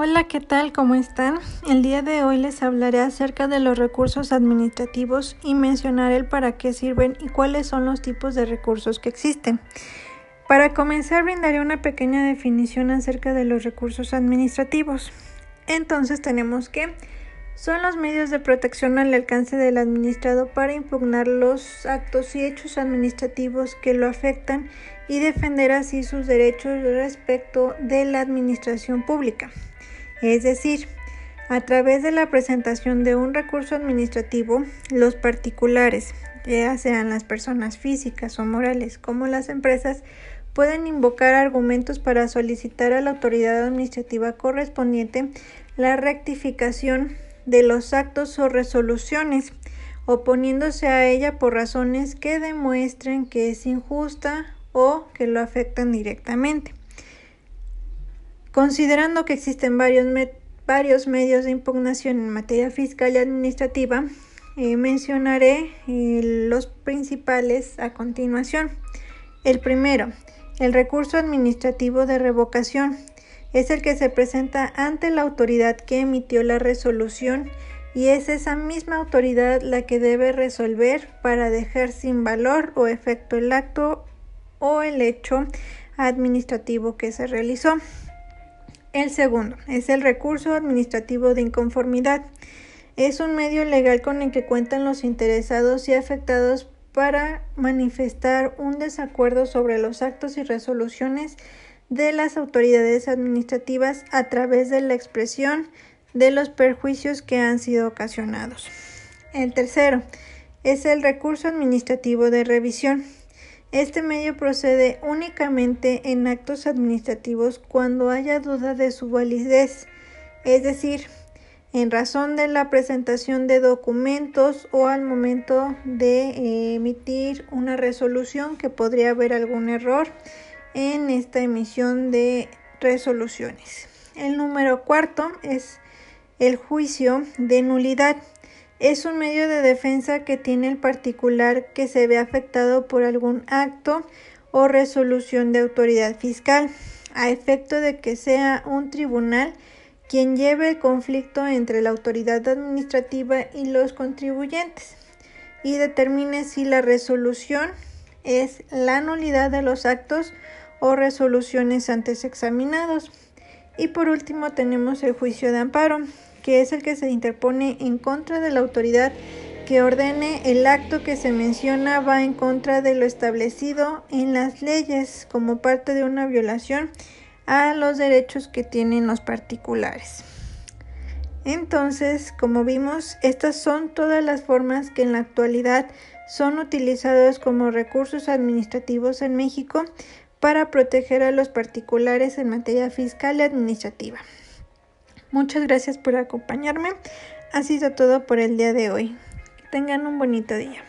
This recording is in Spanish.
Hola, ¿qué tal? ¿Cómo están? El día de hoy les hablaré acerca de los recursos administrativos y mencionaré el para qué sirven y cuáles son los tipos de recursos que existen. Para comenzar, brindaré una pequeña definición acerca de los recursos administrativos. Entonces tenemos que son los medios de protección al alcance del administrado para impugnar los actos y hechos administrativos que lo afectan y defender así sus derechos respecto de la administración pública. Es decir, a través de la presentación de un recurso administrativo, los particulares, ya sean las personas físicas o morales como las empresas, pueden invocar argumentos para solicitar a la autoridad administrativa correspondiente la rectificación de los actos o resoluciones, oponiéndose a ella por razones que demuestren que es injusta o que lo afectan directamente. Considerando que existen varios, medios de impugnación en materia fiscal y administrativa, eh, mencionaré eh, los principales a continuación. El primero, el recurso administrativo de revocación es el que se presenta ante la autoridad que emitió la resolución y es esa misma autoridad la que debe resolver para dejar sin valor o efecto el acto o el hecho administrativo que se realizó. El segundo es el recurso administrativo de inconformidad. Es un medio legal con el que cuentan los interesados y afectados para manifestar un desacuerdo sobre los actos y resoluciones de las autoridades administrativas a través de la expresión de los perjuicios que han sido ocasionados. El tercero es el recurso administrativo de revisión. Este medio procede únicamente en actos administrativos cuando haya duda de su validez, es decir, en razón de la presentación de documentos o al momento de emitir una resolución que podría haber algún error en esta emisión de resoluciones. El número cuarto es el juicio de nulidad. Es un medio de defensa que tiene el particular que se ve afectado por algún acto o resolución de autoridad fiscal, a efecto de que sea un tribunal quien lleve el conflicto entre la autoridad administrativa y los contribuyentes y determine si la resolución es la nulidad de los actos o resoluciones antes examinados. Y por último tenemos el juicio de amparo, que es el que se interpone en contra de la autoridad que ordene el acto que se menciona va en contra de lo establecido en las leyes como parte de una violación a los derechos que tienen los particulares. Entonces, como vimos, estas son todas las formas que en la actualidad son utilizados como recursos administrativos en México para proteger a los particulares en materia fiscal y administrativa. Muchas gracias por acompañarme. Ha sido todo por el día de hoy. Tengan un bonito día.